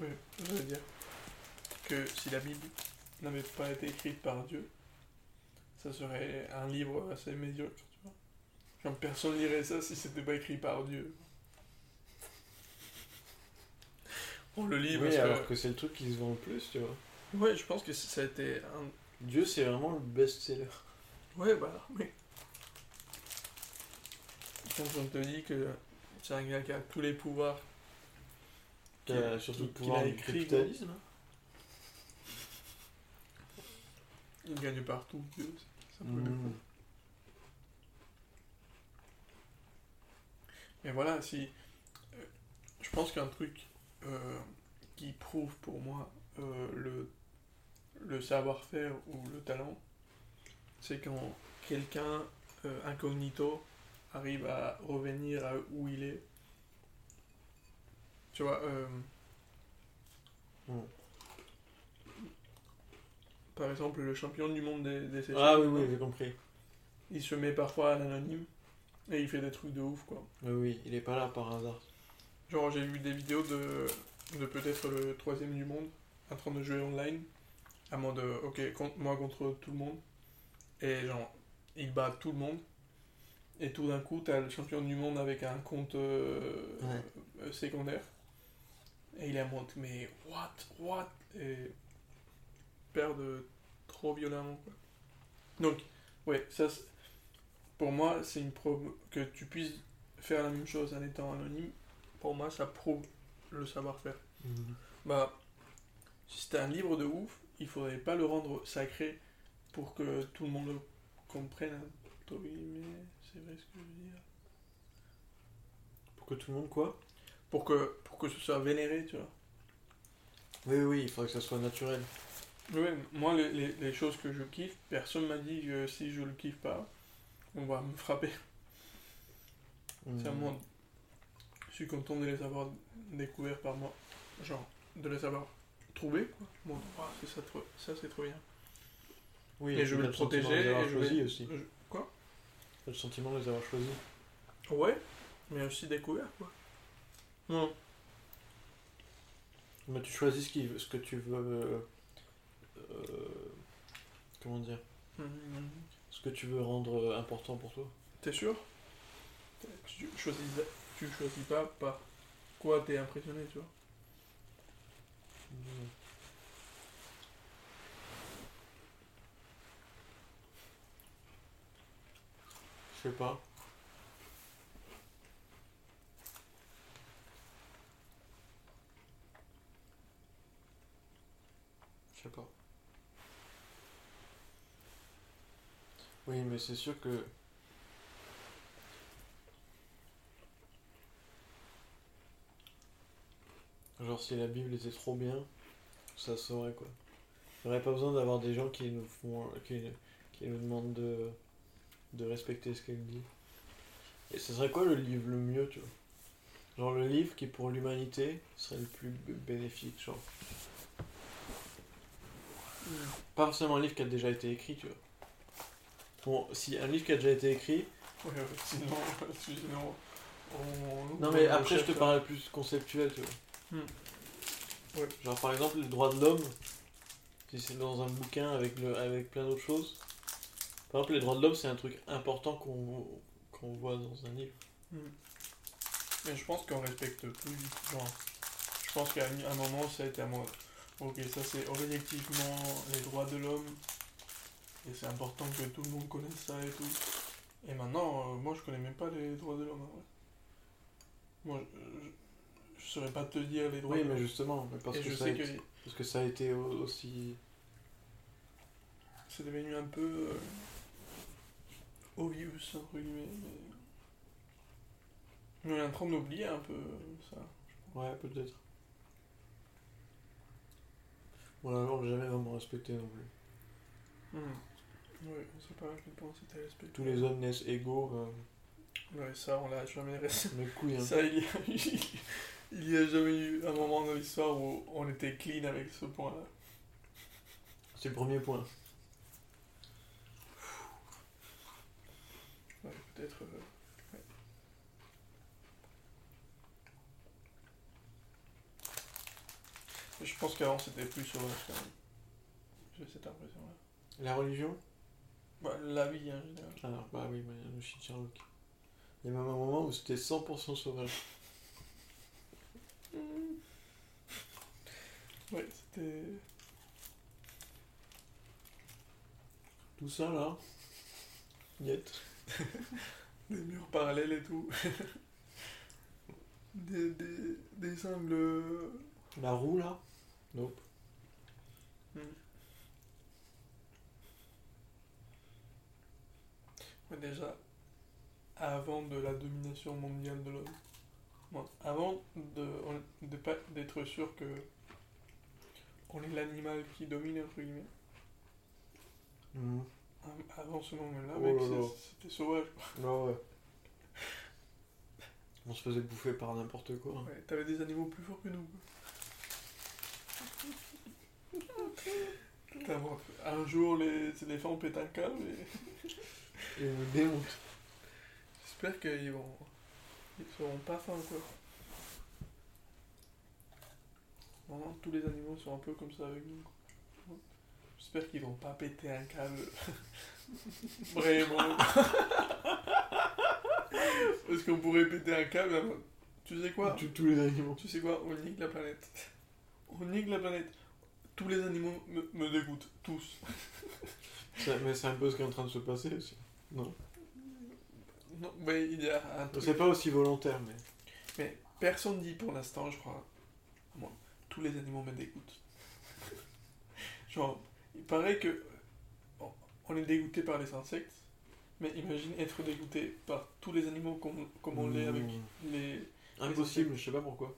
Oui, je veux dire que si la Bible n'avait pas été écrite par Dieu, ça serait un livre assez médiocre, tu vois. Comme personne lirait ça si c'était pas écrit par Dieu. On le lit Oui, parce alors que... que c'est le truc qui se vend le plus, tu vois. Ouais, je pense que ça a été un... Dieu, c'est vraiment le best-seller. Ouais, bah, mais... Quand on te dit que c'est un gars qui a tous les pouvoirs, Qui Qu'il- a surtout le qu'il pouvoir a du écrit, capitalisme. il gagne partout, Dieu, ça peut le. Mais voilà, si. euh, je pense qu'un truc euh, qui prouve pour moi euh, le, le savoir-faire ou le talent, c'est quand quelqu'un euh, incognito arrive à revenir à où il est. Tu vois, euh, Mm. par exemple, le champion du monde des, des Seychelles, Ah oui, oui, j'ai compris. il se met parfois à l'anonyme et il fait des trucs de ouf, quoi. Oui, oui, il est pas là par hasard. Genre, j'ai vu des vidéos de, de peut-être le troisième du monde en train de jouer online. À mode, de, ok, contre, moi contre tout le monde. Et genre, il bat tout le monde. Et tout d'un coup, t'as le champion du monde avec un compte euh, Ouais. euh, secondaire. Et il mode, mais what, what? Et perd de trop violemment, quoi. Donc, ouais, ça, pour moi, c'est une preuve que tu puisses faire la même chose en étant anonyme. Pour moi, ça prouve le savoir-faire. Mhm. Bah, si c'était un livre de ouf, il faudrait pas le rendre sacré pour que tout le monde le comprenne. guillemets, c'est vrai ce que je veux dire. Pour que tout le monde, quoi? Pour que, pour que ce soit vénéré, tu vois. Oui, oui, il faudrait que ça soit naturel. Ouais, moi, les, les, les choses que je kiffe, personne m'a dit que si je le kiffe pas, on va me frapper. Mhm. C'est un monde. Je suis content de les avoir découverts par moi. Genre, de les avoir trouvés, quoi. Bon, c'est ça, ça c'est trop bien. Oui, Et je t'as le protéger, les et je vais- aussi. Je- Quoi? Le sentiment de les avoir choisis. Ouais, mais aussi découvert, quoi. Non. Mais tu choisis ce, qui, ce que tu veux. euh, euh, comment dire. Ce que tu veux rendre euh, important pour toi. T'es sûr? Tu choisis, tu choisis pas par quoi t'es impressionné, tu vois. Je sais pas. Je sais pas. Oui, mais c'est sûr que. Genre, si la Bible était trop bien, ça saurait quoi. Il aurait pas besoin d'avoir des gens qui nous font. qui, qui nous demandent de, de respecter ce qu'elle dit. Et ce serait quoi le livre le mieux, tu vois? Genre le livre qui pour l'humanité serait le plus bénéfique, genre. Pas forcément un livre qui a déjà été écrit, tu vois. Bon, si un livre qui a déjà été écrit. Ouais, ouais, sinon, sinon, on... Non mais on après je te parle plus conceptuel, tu vois. Hmm. Ouais. Genre par exemple les droits de l'homme, si c'est dans un bouquin avec, le, avec plein d'autres choses. Par exemple les droits de l'homme c'est un truc important qu'on voit dans un livre. Hmm. Mais je pense qu'on respecte plus. Genre, je pense qu'à un moment, ça a été à moi. Ok, ça c'est objectivement les droits de l'homme. Et c'est important que tout le monde connaisse ça et tout. Et maintenant, euh, moi je connais même pas les droits de l'homme. Moi, je, je, saurais pas te dire les droits Oui de mais l'homme. justement, mais parce, Et que je ça sais été, que parce que ça a été au- aussi... c'est devenu un peu euh, obvious, entre guillemets. Mais... On est en train d'oublier un peu ça. Ouais peut-être. Bon là on l'a jamais vraiment respecté non plus. Hmm. Ouais, c'est pas à quel point c'était respecté. Tous les hommes naissent égaux, euh, Ouais, ça, on l'a jamais couilles. hein. Ça, il y, a, il y a jamais eu un moment dans l'histoire où on était clean avec ce point-là. C'est le premier point. Ouais, peut-être. euh, ouais. Je pense qu'avant c'était plus sauvage quand même. J'ai cette impression-là. La religion? Bah, la vie en général. Ah, bah oui, bah, le shit Sherlock. Il y a même un moment où c'était 100% sauvage. Ouais, c'était. Tout ça là? Niet. Des murs parallèles et tout. des, des, des angles. La roue là? Nope. Ouais, déjà, avant de la domination mondiale de l'homme, bon, avant de, on- de pas d'être sûr que on est l'animal qui domine, entre guillemets, av- avant ce moment-là, Oh mec, c'était sauvage. Ah ouais. On se faisait bouffer par n'importe quoi. Ouais, T'avais des animaux plus forts que nous. quoi. Putain, bon, un jour, les éléphants pètent un câble et Et nous démontent. j'espère qu'ils vont. Ils seront pas fins, quoi. Vraiment, tous les animaux sont un peu comme ça avec nous. J'espère qu'ils vont pas péter un câble. Vraiment. Parce qu'on pourrait péter un câble. avant- Tu sais quoi? Tous les animaux. Tu sais quoi? On nique la planète. On nique la planète. Tous les animaux me, me dégoûtent. Tous. Mais c'est un peu ce qui est en train de se passer aussi. Non? Non, mais il y a un truc. C'est pas aussi volontaire, mais. Mais personne dit pour l'instant, je crois. Moi, tous les animaux me dégoûtent. Genre, il paraît que. on- On est dégoûté par les insectes. Mais imagine être dégoûté par tous les animaux comme, comme on l'est avec Mmh. les. Impossible, je sais pas pourquoi.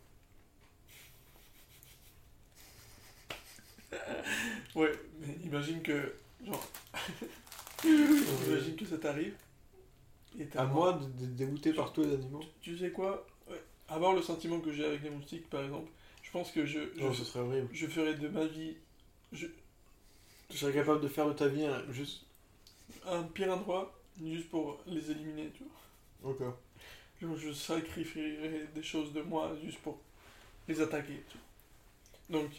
Ouais, mais imagine que. Genre. imagine que ça t'arrive. Et À moi de de dégoûter par tous les animaux Tu sais quoi? Ouais. Avoir le sentiment que j'ai avec les moustiques, par exemple, je pense que je, je, Non, ce serait horrible. je ferais de ma vie je, serais capable de faire de ta vie un, juste. un pire endroit juste pour les éliminer, tu vois. Ok. Genre, je sacrifierais des choses de moi juste pour les attaquer, tu vois. Donc,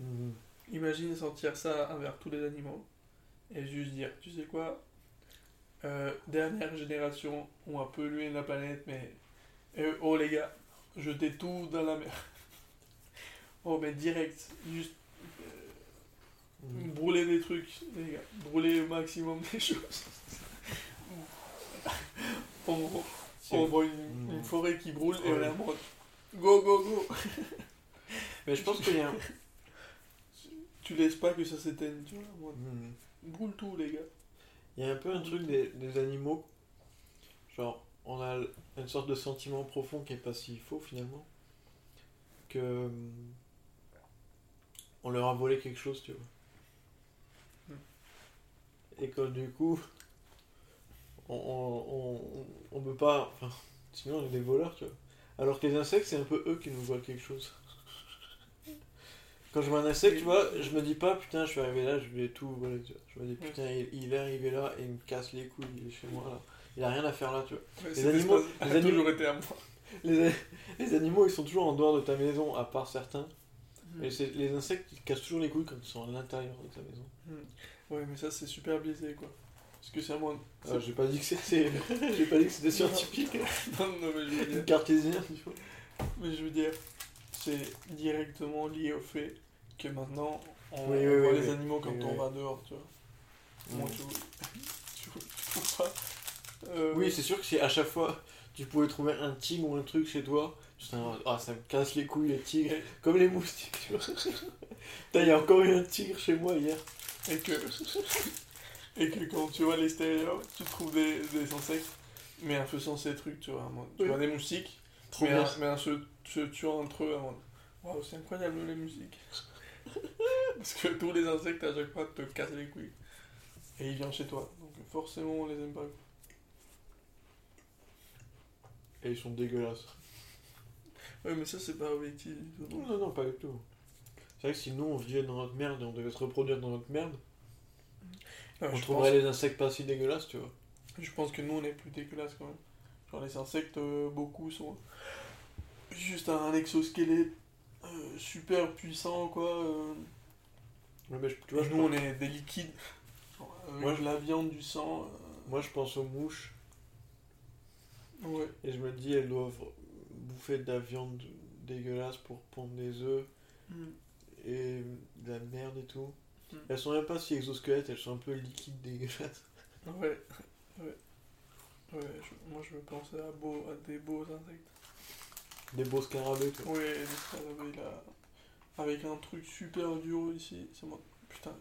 Mhm. imagine sentir ça envers tous les animaux et juste dire, tu sais quoi euh, Dernière génération, on a pollué la planète, mais euh, oh les gars, jetez tout dans la mer. oh mais direct, juste Mhm. brûler des trucs, les gars, brûler au maximum des choses. on, on voit une, une forêt qui brûle et on est en mode go go go. Mais je pense qu'il y a un. Tu laisses pas que ça s'éteigne, tu vois. mode, Mhm. Brûle tout, les gars. Il y a un peu un truc des, des animaux. Genre, on a une sorte de sentiment profond qui est pas si faux finalement. Que. hum, On leur a volé quelque chose, tu vois. Et que du coup. On, on, on, on peut pas. Enfin, sinon on est des voleurs, tu vois. Alors que les insectes, c'est un peu eux qui nous volent quelque chose. Quand je vois un insecte, tu vois, je me dis pas putain, je suis arrivé là, je vais tout voler, tu vois. Je me dis putain, il, il est arrivé là et il me casse les couilles, il est chez moi là. Il a rien à faire là, tu vois. Ouais, Les animaux- les animaux- toujours été à moi. Les, les animaux, ils sont toujours en dehors de ta maison, à part certains. Et c'est les insectes, ils cassent toujours les couilles quand ils sont à l'intérieur de ta maison. Ouais, mais ça, c'est super biaisé, quoi. Parce que c'est à moi. Ah, j'ai pas dit que c'était, j'ai pas dit que c'était scientifique, non, non, mais je veux dire. cartésien, tu vois. Mais je veux dire, c'est directement lié au fait que maintenant, on, Oui, on oui, voit oui, les oui. animaux quand Oui, on oui. va dehors, tu vois. Moi, tu, tu, tu trouves pas euh, Oui, c'est sûr que si à chaque fois tu pouvais trouver un tigre ou un truc chez toi, ah, ça me casse les couilles les tigres, comme les moustiques, tu vois. Putain, il y a encore eu un tigre chez moi hier. Et que, et que quand tu vois l'extérieur, tu trouves des, des insectes, mais en faisant ces trucs, tu vois. Tu Oui. vois des moustiques, Trop mais, bien. en, mais en se, se tuant entre eux. mode, Waouh, c'est incroyable les musiques. Parce que tous les insectes à chaque fois te cassent les couilles. Et ils viennent chez toi. Donc forcément on les aime pas. Et ils sont dégueulasses. Ouais, mais ça c'est pas objectif. Non, non, non, pas du tout. C'est vrai que si nous on vivait dans notre merde et on devait se reproduire dans notre merde, Ouais, on je, trouverait pense, les insectes pas si dégueulasses, tu vois. je pense que nous on est plus dégueulasse quand même. Les insectes, euh, beaucoup sont juste un exosquelette, euh, super puissants, quoi. euh, Ouais, mais je- tu vois, je nous, on est des liquides. Avec Moi, de la viande, du sang. moi, je pense aux mouches ouais. et je me dis, elles doivent bouffer de la viande dégueulasse pour pondre des œufs Mm. et de la merde et tout. Mm. Elles sont même pas si exosquelettes, elles sont un peu liquides dégueulasses. Ouais. Ouais. Ouais, je- moi, je pensais à, beau, à des beaux insectes. Des beaux scarabées, quoi. Ouais, des scarabées, là. Avec un truc super dur ici. C'est moi. Putain.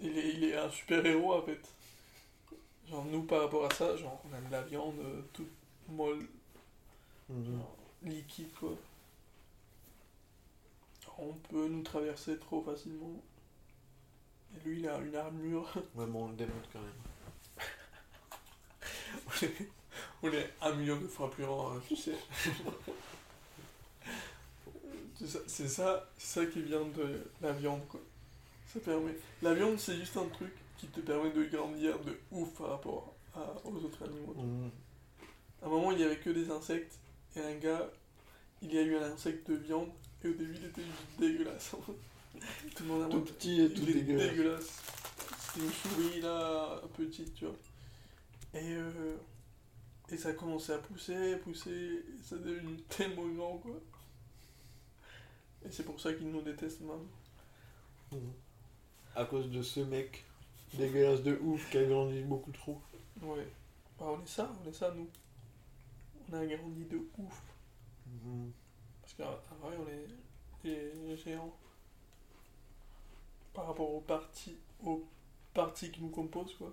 Il est, il est un super héros, en fait. Genre, nous, par rapport à ça, genre, on aime la viande euh, toute molle. Mhm. Genre, liquide quoi. On peut nous traverser trop facilement. Et lui il a une armure. Ouais, bon, on le démonte quand même. On est, un million de fois plus grand, hein, tu sais. C'est ça, ça, qui vient de la viande quoi. Ça permet. La viande c'est juste un truc qui te permet de grandir de ouf par rapport à- aux autres animaux. Mhm. À un moment, il y avait que des insectes, et un gars, il y a eu un insecte de viande, et au début, il était juste dégueulasse. tout le monde a Tout petit et tout dégueulasse. dégueulasse. C'était une souris, là, petite, tu vois. Et, euh, et ça a commencé à pousser, pousser, et ça est devenu tellement grand, quoi. Et c'est pour ça qu'ils nous détestent maintenant. À cause de ce mec dégueulasse de ouf qui a grandi beaucoup trop. Ouais. Bah, on est ça, on est ça, nous. On a grandi de ouf. Mhm. Parce qu'en vrai, on est des géants. Par rapport aux parties, aux parties qui nous composent, quoi.